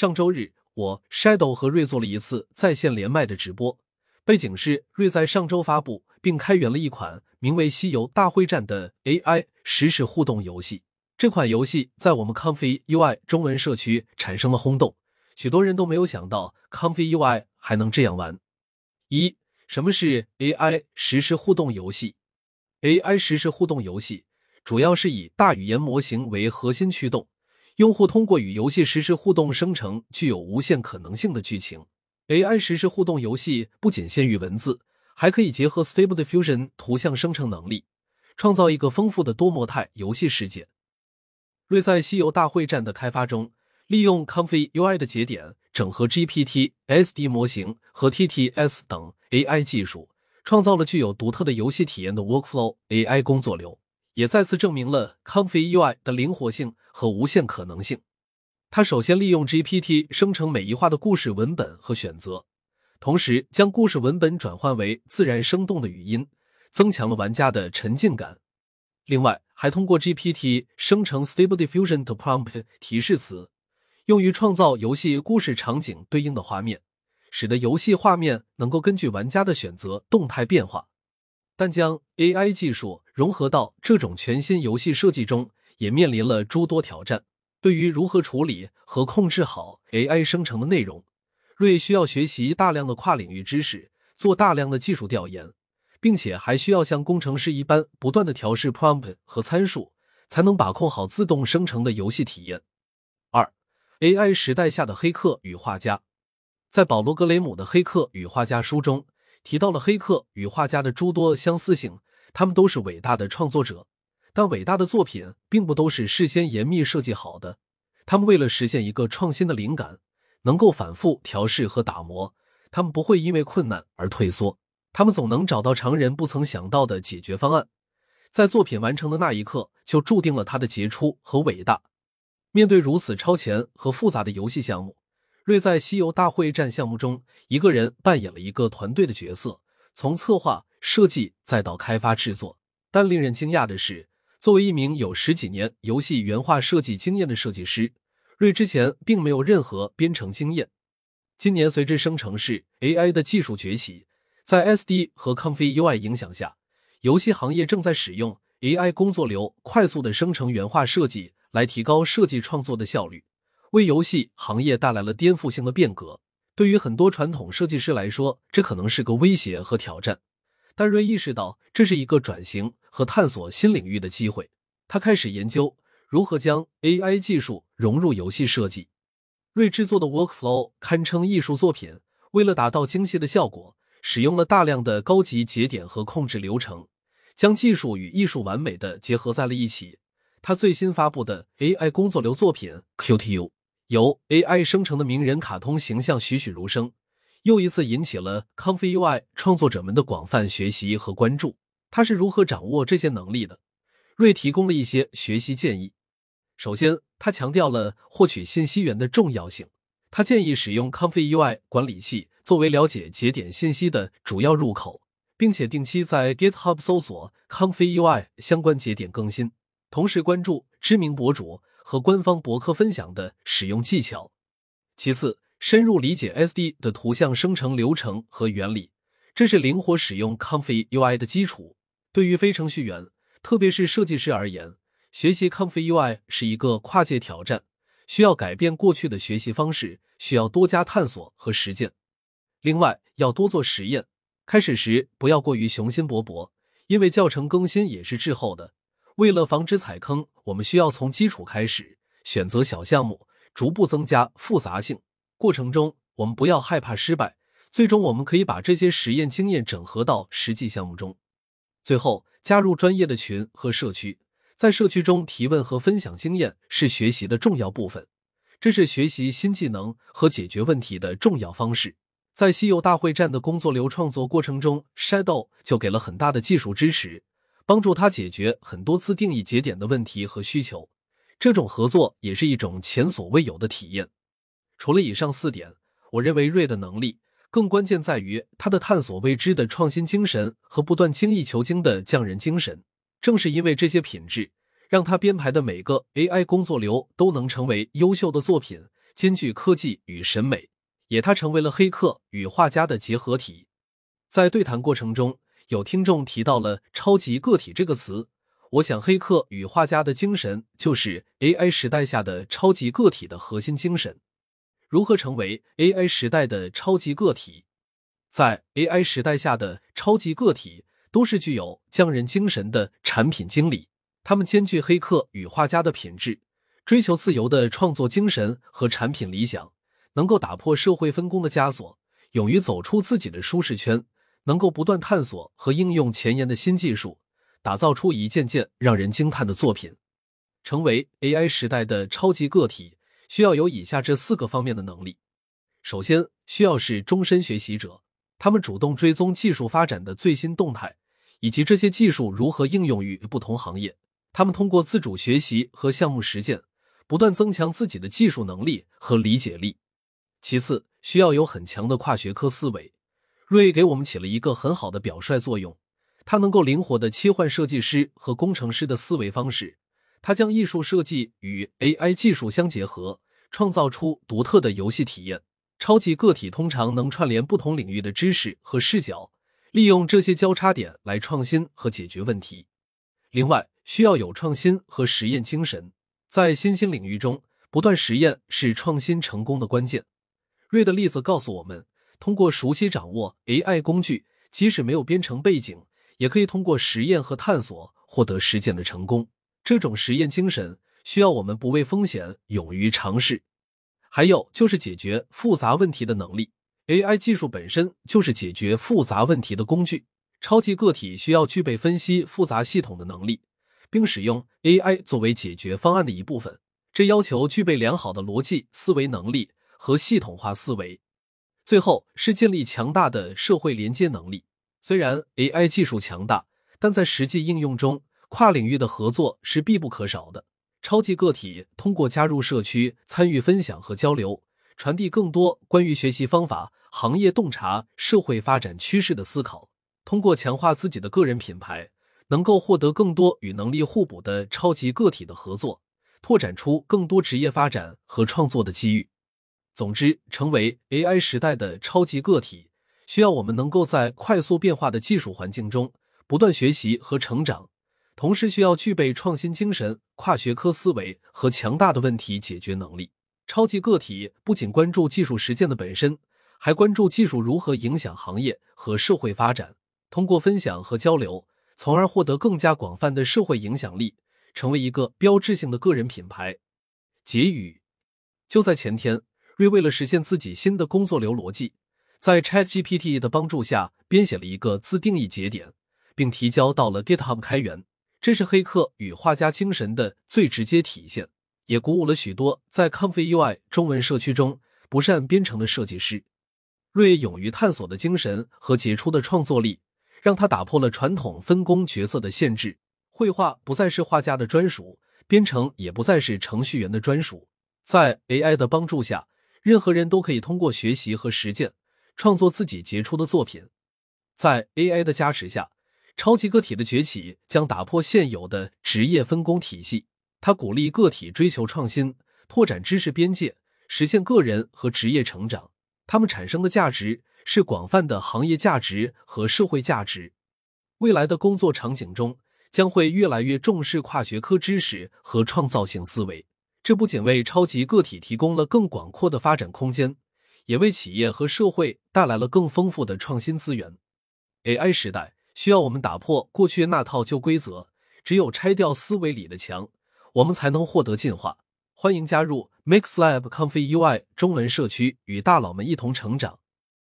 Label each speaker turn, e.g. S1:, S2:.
S1: 上周日，我 Shadow 和瑞做了一次在线连麦的直播，背景是瑞在上周发布并开源了一款名为《西游大会战》的 AI 实时互动游戏。这款游戏在我们 Comfy UI 中文社区产生了轰动，许多人都没有想到 Comfy UI 还能这样玩。一，什么是 AI 实时互动游戏？AI 实时互动游戏主要是以大语言模型为核心驱动。用户通过与游戏实时互动生成具有无限可能性的剧情。AI 实时互动游戏不仅限于文字，还可以结合 Stable Diffusion 图像生成能力，创造一个丰富的多模态游戏世界。瑞在《西游大会战》的开发中，利用 Comfy UI 的节点，整合 GPT、SD 模型和 TTS 等 AI 技术，创造了具有独特的游戏体验的 Workflow AI 工作流。也再次证明了 Comfy UI 的灵活性和无限可能性。它首先利用 GPT 生成美异化的故事文本和选择，同时将故事文本转换为自然生动的语音，增强了玩家的沉浸感。另外，还通过 GPT 生成 Stable Diffusion to Prompt 提示词，用于创造游戏故事场景对应的画面，使得游戏画面能够根据玩家的选择动态变化。但将 AI 技术融合到这种全新游戏设计中，也面临了诸多挑战。对于如何处理和控制好 AI 生成的内容，瑞需要学习大量的跨领域知识，做大量的技术调研，并且还需要像工程师一般不断的调试 prompt 和参数，才能把控好自动生成的游戏体验。二，AI 时代下的黑客与画家，在保罗·格雷姆的《黑客与画家》书中。提到了黑客与画家的诸多相似性，他们都是伟大的创作者，但伟大的作品并不都是事先严密设计好的。他们为了实现一个创新的灵感，能够反复调试和打磨，他们不会因为困难而退缩，他们总能找到常人不曾想到的解决方案，在作品完成的那一刻，就注定了他的杰出和伟大。面对如此超前和复杂的游戏项目。瑞在《西游大会战》项目中，一个人扮演了一个团队的角色，从策划、设计再到开发制作。但令人惊讶的是，作为一名有十几年游戏原画设计经验的设计师，瑞之前并没有任何编程经验。今年，随着生成式 AI 的技术崛起，在 SD 和 Comfy UI 影响下，游戏行业正在使用 AI 工作流快速的生成原画设计，来提高设计创作的效率。为游戏行业带来了颠覆性的变革。对于很多传统设计师来说，这可能是个威胁和挑战。但瑞意识到这是一个转型和探索新领域的机会。他开始研究如何将 AI 技术融入游戏设计。瑞制作的 Workflow 堪称艺术作品。为了达到精细的效果，使用了大量的高级节点和控制流程，将技术与艺术完美的结合在了一起。他最新发布的 AI 工作流作品 QTU。由 AI 生成的名人卡通形象栩栩如生，又一次引起了 Comfy UI 创作者们的广泛学习和关注。他是如何掌握这些能力的？瑞提供了一些学习建议。首先，他强调了获取信息源的重要性。他建议使用 Comfy UI 管理器作为了解节点信息的主要入口，并且定期在 GitHub 搜索 Comfy UI 相关节点更新，同时关注知名博主。和官方博客分享的使用技巧。其次，深入理解 SD 的图像生成流程和原理，这是灵活使用 Comfy UI 的基础。对于非程序员，特别是设计师而言，学习 Comfy UI 是一个跨界挑战，需要改变过去的学习方式，需要多加探索和实践。另外，要多做实验。开始时不要过于雄心勃勃，因为教程更新也是滞后的。为了防止踩坑，我们需要从基础开始，选择小项目，逐步增加复杂性。过程中，我们不要害怕失败。最终，我们可以把这些实验经验整合到实际项目中。最后，加入专业的群和社区，在社区中提问和分享经验是学习的重要部分。这是学习新技能和解决问题的重要方式。在《西游大会战》的工作流创作过程中，Shadow 就给了很大的技术支持。帮助他解决很多自定义节点的问题和需求，这种合作也是一种前所未有的体验。除了以上四点，我认为瑞的能力更关键在于他的探索未知的创新精神和不断精益求精的匠人精神。正是因为这些品质，让他编排的每个 AI 工作流都能成为优秀的作品，兼具科技与审美，也他成为了黑客与画家的结合体。在对谈过程中，有听众提到了“超级个体”这个词，我想黑客与画家的精神就是 AI 时代下的超级个体的核心精神。如何成为 AI 时代的超级个体？在 AI 时代下的超级个体都是具有匠人精神的产品经理，他们兼具黑客与画家的品质。追求自由的创作精神和产品理想，能够打破社会分工的枷锁，勇于走出自己的舒适圈，能够不断探索和应用前沿的新技术，打造出一件件让人惊叹的作品。成为 AI 时代的超级个体，需要有以下这四个方面的能力。首先，需要是终身学习者，他们主动追踪技术发展的最新动态，以及这些技术如何应用于不同行业。他们通过自主学习和项目实践。不断增强自己的技术能力和理解力。其次，需要有很强的跨学科思维。瑞给我们起了一个很好的表率作用，它能够灵活的切换设计师和工程师的思维方式。它将艺术设计与 AI 技术相结合，创造出独特的游戏体验。超级个体通常能串联不同领域的知识和视角，利用这些交叉点来创新和解决问题。另外，需要有创新和实验精神。在新兴领域中，不断实验是创新成功的关键。瑞的例子告诉我们，通过熟悉掌握 AI 工具，即使没有编程背景，也可以通过实验和探索获得实践的成功。这种实验精神需要我们不畏风险，勇于尝试。还有就是解决复杂问题的能力。AI 技术本身就是解决复杂问题的工具。超级个体需要具备分析复杂系统的能力。并使用 AI 作为解决方案的一部分，这要求具备良好的逻辑思维能力和系统化思维。最后是建立强大的社会连接能力。虽然 AI 技术强大，但在实际应用中，跨领域的合作是必不可少的。超级个体通过加入社区、参与分享和交流，传递更多关于学习方法、行业洞察、社会发展趋势的思考，通过强化自己的个人品牌。能够获得更多与能力互补的超级个体的合作，拓展出更多职业发展和创作的机遇。总之，成为 AI 时代的超级个体，需要我们能够在快速变化的技术环境中不断学习和成长，同时需要具备创新精神、跨学科思维和强大的问题解决能力。超级个体不仅关注技术实践的本身，还关注技术如何影响行业和社会发展。通过分享和交流。从而获得更加广泛的社会影响力，成为一个标志性的个人品牌。结语：就在前天，瑞为了实现自己新的工作流逻辑，在 ChatGPT 的帮助下编写了一个自定义节点，并提交到了 GitHub 开源。这是黑客与画家精神的最直接体现，也鼓舞了许多在 Comfy UI 中文社区中不善编程的设计师。瑞勇于探索的精神和杰出的创作力。让他打破了传统分工角色的限制，绘画不再是画家的专属，编程也不再是程序员的专属。在 AI 的帮助下，任何人都可以通过学习和实践，创作自己杰出的作品。在 AI 的加持下，超级个体的崛起将打破现有的职业分工体系。它鼓励个体追求创新，拓展知识边界，实现个人和职业成长。他们产生的价值。是广泛的行业价值和社会价值。未来的工作场景中，将会越来越重视跨学科知识和创造性思维。这不仅为超级个体提供了更广阔的发展空间，也为企业和社会带来了更丰富的创新资源。AI 时代需要我们打破过去那套旧规则，只有拆掉思维里的墙，我们才能获得进化。欢迎加入 MixLab Comfy UI 中文社区，与大佬们一同成长。